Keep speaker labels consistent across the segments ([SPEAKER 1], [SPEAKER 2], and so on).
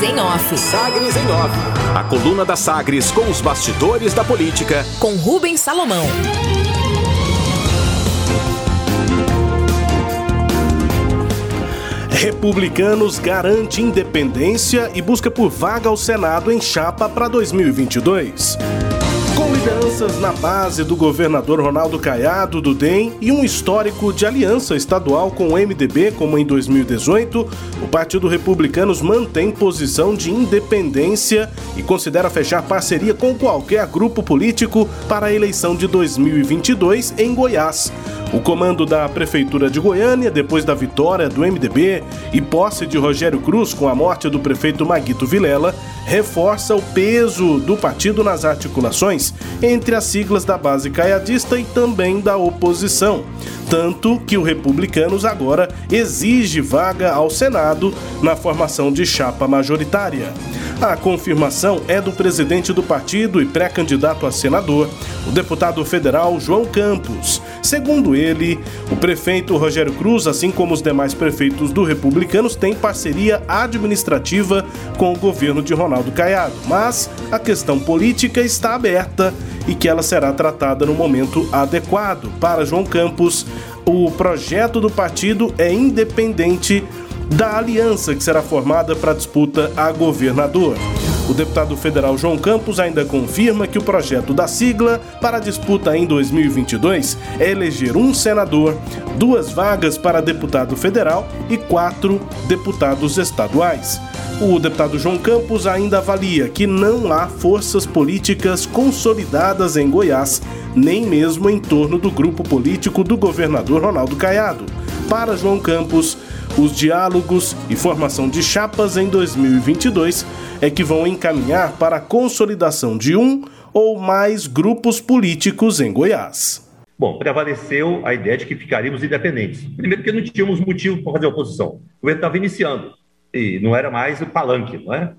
[SPEAKER 1] Sagres em Off.
[SPEAKER 2] Sagres em Off. A coluna da Sagres com os bastidores da política.
[SPEAKER 1] Com Rubens Salomão.
[SPEAKER 3] Republicanos garante independência e busca por vaga ao Senado em chapa para 2022. Lideranças na base do governador Ronaldo Caiado do DEM e um histórico de aliança estadual com o MDB, como em 2018, o Partido Republicanos mantém posição de independência e considera fechar parceria com qualquer grupo político para a eleição de 2022 em Goiás. O comando da Prefeitura de Goiânia, depois da vitória do MDB e posse de Rogério Cruz com a morte do prefeito Maguito Vilela, reforça o peso do partido nas articulações entre as siglas da base caiadista e também da oposição. Tanto que o Republicanos agora exige vaga ao Senado na formação de chapa majoritária. A confirmação é do presidente do partido e pré-candidato a senador, o deputado federal João Campos. Segundo ele, o prefeito Rogério Cruz, assim como os demais prefeitos do Republicanos, têm parceria administrativa com o governo de Ronaldo Caiado, mas a questão política está aberta e que ela será tratada no momento adequado. Para João Campos, o projeto do partido é independente da aliança que será formada para a disputa a governador. O deputado federal João Campos ainda confirma que o projeto da sigla para a disputa em 2022 é eleger um senador, duas vagas para deputado federal e quatro deputados estaduais. O deputado João Campos ainda avalia que não há forças políticas consolidadas em Goiás, nem mesmo em torno do grupo político do governador Ronaldo Caiado. Para João Campos, os diálogos e formação de chapas em 2022 é que vão encaminhar para a consolidação de um ou mais grupos políticos em Goiás.
[SPEAKER 4] Bom, prevaleceu a ideia de que ficaríamos independentes. Primeiro, porque não tínhamos motivo para fazer oposição. O governo estava iniciando e não era mais o palanque, não é?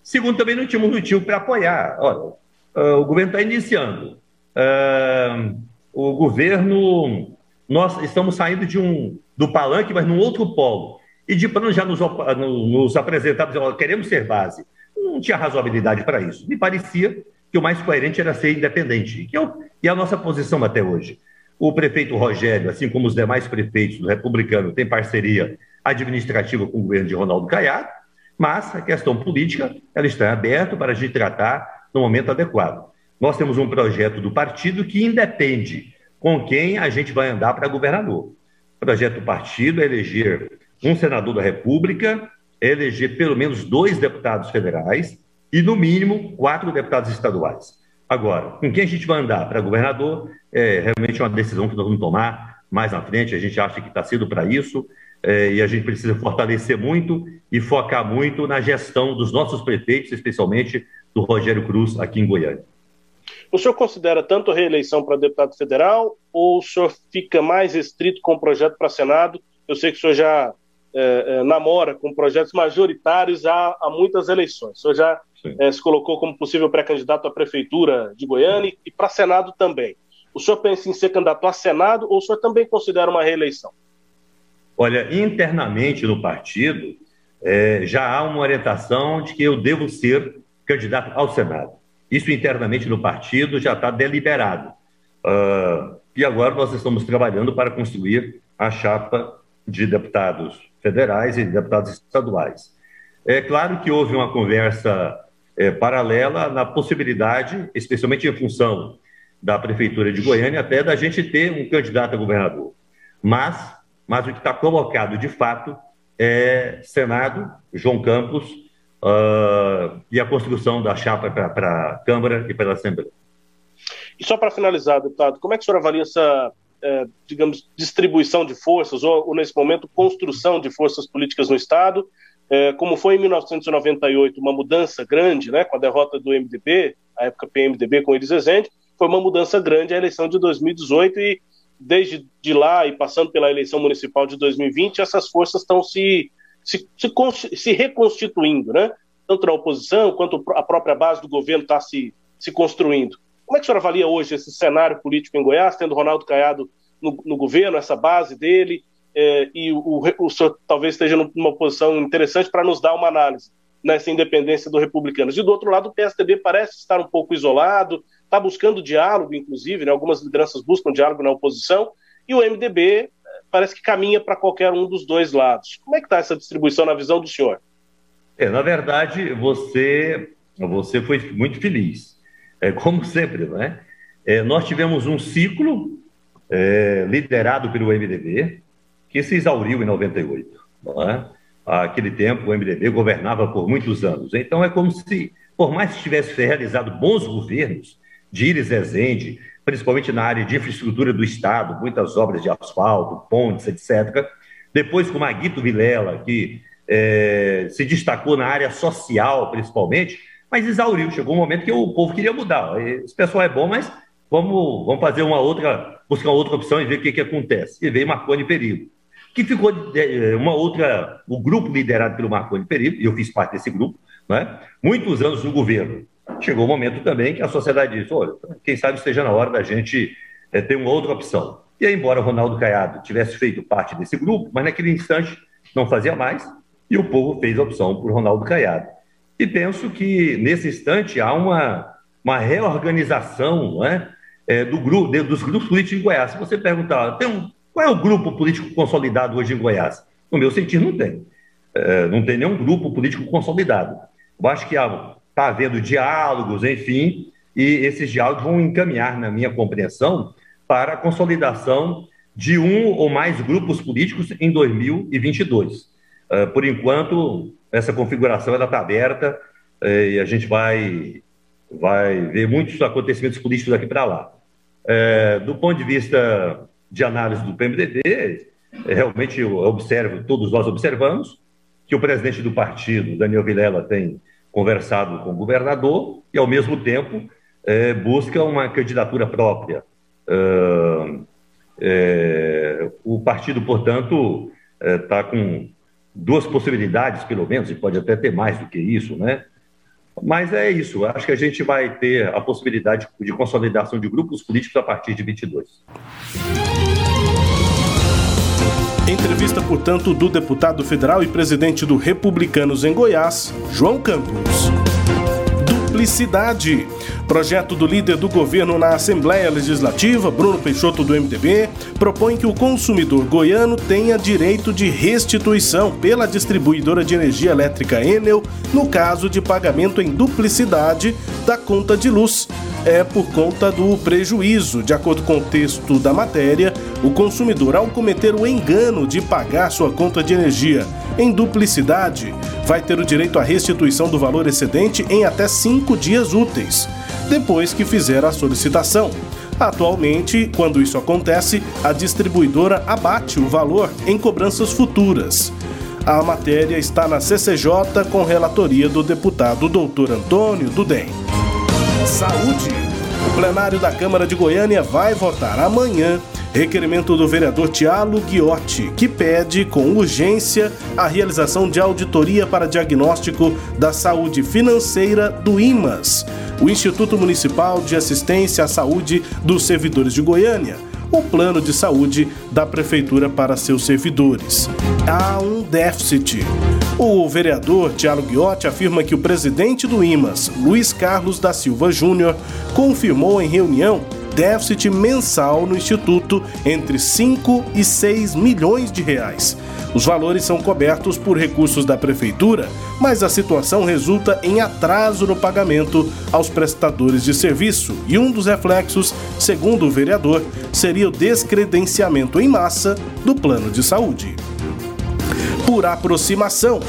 [SPEAKER 4] Segundo, também não tínhamos motivo para apoiar. Olha, uh, o governo está iniciando. Uh, o governo, nós estamos saindo de um do palanque, mas num outro polo. E de plano já nos, nos apresentar, queremos ser base. Não tinha razoabilidade para isso. Me parecia que o mais coerente era ser independente, que é, o, e é a nossa posição até hoje. O prefeito Rogério, assim como os demais prefeitos do republicano, tem parceria administrativa com o governo de Ronaldo Caiado, mas a questão política ela está aberta para a gente tratar no momento adequado. Nós temos um projeto do partido que independe com quem a gente vai andar para governador. Projeto do partido é eleger um senador da República, é eleger pelo menos dois deputados federais e, no mínimo, quatro deputados estaduais. Agora, com quem a gente vai andar para governador é realmente uma decisão que nós vamos tomar mais na frente. A gente acha que está cedo para isso é, e a gente precisa fortalecer muito e focar muito na gestão dos nossos prefeitos, especialmente do Rogério Cruz aqui em Goiânia.
[SPEAKER 5] O senhor considera tanto a reeleição para deputado federal ou o senhor fica mais estrito com o projeto para Senado? Eu sei que o senhor já é, é, namora com projetos majoritários há, há muitas eleições. O senhor já é, se colocou como possível pré-candidato à prefeitura de Goiânia e para Senado também. O senhor pensa em ser candidato a Senado ou o senhor também considera uma reeleição?
[SPEAKER 4] Olha, internamente no partido é, já há uma orientação de que eu devo ser candidato ao Senado. Isso internamente no partido já está deliberado. Uh, e agora nós estamos trabalhando para construir a chapa de deputados federais e deputados estaduais. É claro que houve uma conversa é, paralela na possibilidade, especialmente em função da Prefeitura de Goiânia, até da gente ter um candidato a governador. Mas, mas o que está colocado de fato é Senado, João Campos, uh, e a construção da chapa para a Câmara e para a Assembleia.
[SPEAKER 5] E só para finalizar, deputado, como é que o senhor avalia essa, é, digamos, distribuição de forças, ou, ou, nesse momento, construção de forças políticas no Estado? É, como foi em 1998, uma mudança grande, né, com a derrota do MDB, a época PMDB com Elis Rezende, foi uma mudança grande a eleição de 2018 e desde de lá e passando pela eleição municipal de 2020, essas forças estão se se, se, se reconstituindo, né? tanto na oposição quanto a própria base do governo está se, se construindo. Como é que o senhor avalia hoje esse cenário político em Goiás, tendo Ronaldo Caiado no, no governo, essa base dele, é, e o, o, o senhor talvez esteja numa posição interessante para nos dar uma análise. nessa independência do Republicanos. E do outro lado, o PSDB parece estar um pouco isolado, está buscando diálogo, inclusive, né? algumas lideranças buscam diálogo na oposição, e o MDB eh, parece que caminha para qualquer um dos dois lados. Como é que está essa distribuição na visão do senhor?
[SPEAKER 4] É, na verdade, você, você foi muito feliz, é, como sempre, né? É, nós tivemos um ciclo é, liderado pelo MDB que se exauriu em 98. Não é? Aquele tempo, o MDB governava por muitos anos. Então, é como se, por mais que tivesse realizado bons governos, de Iris Rezende, principalmente na área de infraestrutura do Estado, muitas obras de asfalto, pontes, etc. Depois com Maguito Vilela, que é, se destacou na área social, principalmente, mas exauriu. Chegou um momento que o povo queria mudar. Esse pessoal é bom, mas vamos, vamos fazer uma outra, buscar uma outra opção e ver o que, que acontece. E veio Marconi Perillo, que ficou é, uma outra, o grupo liderado pelo Marconi Perillo, e eu fiz parte desse grupo, né? muitos anos no governo chegou o um momento também que a sociedade disse: olha, quem sabe esteja na hora da gente é, ter uma outra opção. E embora Ronaldo Caiado tivesse feito parte desse grupo, mas naquele instante não fazia mais, e o povo fez a opção por Ronaldo Caiado. E penso que, nesse instante, há uma, uma reorganização né, é, do grupo, de, dos grupos políticos em Goiás. Se você perguntar, tem um, qual é o grupo político consolidado hoje em Goiás? No meu sentido, não tem. É, não tem nenhum grupo político consolidado. Eu acho que há está havendo diálogos, enfim, e esses diálogos vão encaminhar, na minha compreensão, para a consolidação de um ou mais grupos políticos em 2022. Uh, ah, por enquanto, essa configuração está aberta uh, e a gente vai, vai ver muitos acontecimentos políticos daqui para lá. Uh, do ponto de vista de análise do PMDB, realmente eu observo, todos nós observamos, que o presidente do partido, Daniel Vilela, tem conversado com o governador e, ao mesmo tempo, é, busca uma candidatura própria. É, o partido, portanto, está é, com duas possibilidades, pelo menos, e pode até ter mais do que isso, né? Mas é isso, acho que a gente vai ter a possibilidade de consolidação de grupos políticos a partir de 22.
[SPEAKER 3] Entrevista, portanto, do deputado federal e presidente do Republicanos em Goiás, João Campos. Duplicidade. Projeto do líder do governo na Assembleia Legislativa, Bruno Peixoto do MDB, propõe que o consumidor goiano tenha direito de restituição pela distribuidora de energia elétrica Enel no caso de pagamento em duplicidade da conta de luz. É por conta do prejuízo. De acordo com o texto da matéria, o consumidor, ao cometer o engano de pagar sua conta de energia em duplicidade, vai ter o direito à restituição do valor excedente em até cinco dias úteis depois que fizer a solicitação. Atualmente, quando isso acontece, a distribuidora abate o valor em cobranças futuras. A matéria está na CCJ com relatoria do deputado Dr. Antônio Dudem. Saúde. O plenário da Câmara de Goiânia vai votar amanhã requerimento do vereador Tiago Guiotti, que pede com urgência a realização de auditoria para diagnóstico da saúde financeira do IMAS, o Instituto Municipal de Assistência à Saúde dos Servidores de Goiânia o plano de saúde da prefeitura para seus servidores. Há um déficit. O vereador Tiago Guiotti afirma que o presidente do IMAS, Luiz Carlos da Silva Júnior, confirmou em reunião déficit mensal no Instituto entre 5 e 6 milhões de reais. Os valores são cobertos por recursos da Prefeitura, mas a situação resulta em atraso no pagamento aos prestadores de serviço e um dos reflexos, segundo o vereador, seria o descredenciamento em massa do plano de saúde por aproximação.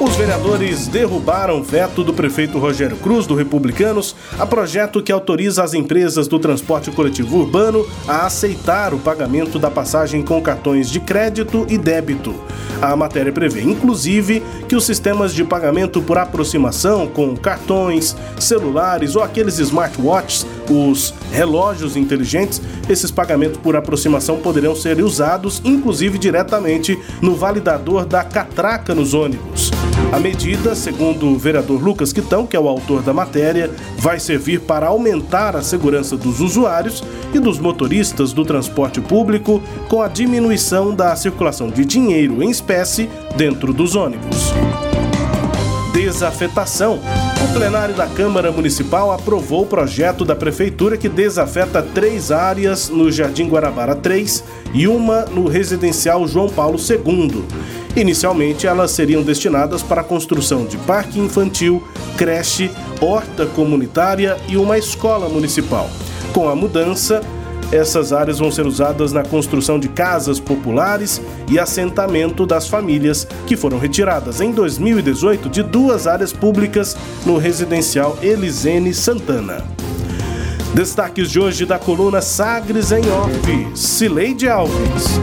[SPEAKER 3] Os vereadores derrubaram veto do prefeito Rogério Cruz, do Republicanos, a projeto que autoriza as empresas do transporte coletivo urbano a aceitar o pagamento da passagem com cartões de crédito e débito. A matéria prevê, inclusive, que os sistemas de pagamento por aproximação com cartões, celulares ou aqueles smartwatches, os relógios inteligentes, esses pagamentos por aproximação poderão ser usados, inclusive diretamente no validador da catraca nos ônibus. A medida, segundo o vereador Lucas Quitão, que é o autor da matéria, vai servir para aumentar a segurança dos usuários e dos motoristas do transporte público com a diminuição da circulação de dinheiro em espécie dentro dos ônibus. Desafetação. O plenário da Câmara Municipal aprovou o projeto da Prefeitura que desafeta três áreas no Jardim Guarabara 3 e uma no residencial João Paulo II. Inicialmente, elas seriam destinadas para a construção de parque infantil, creche, horta comunitária e uma escola municipal. Com a mudança, essas áreas vão ser usadas na construção de casas populares e assentamento das famílias, que foram retiradas em 2018 de duas áreas públicas no residencial Elisene Santana. Destaques de hoje da coluna Sagres em Off, Cileide Alves.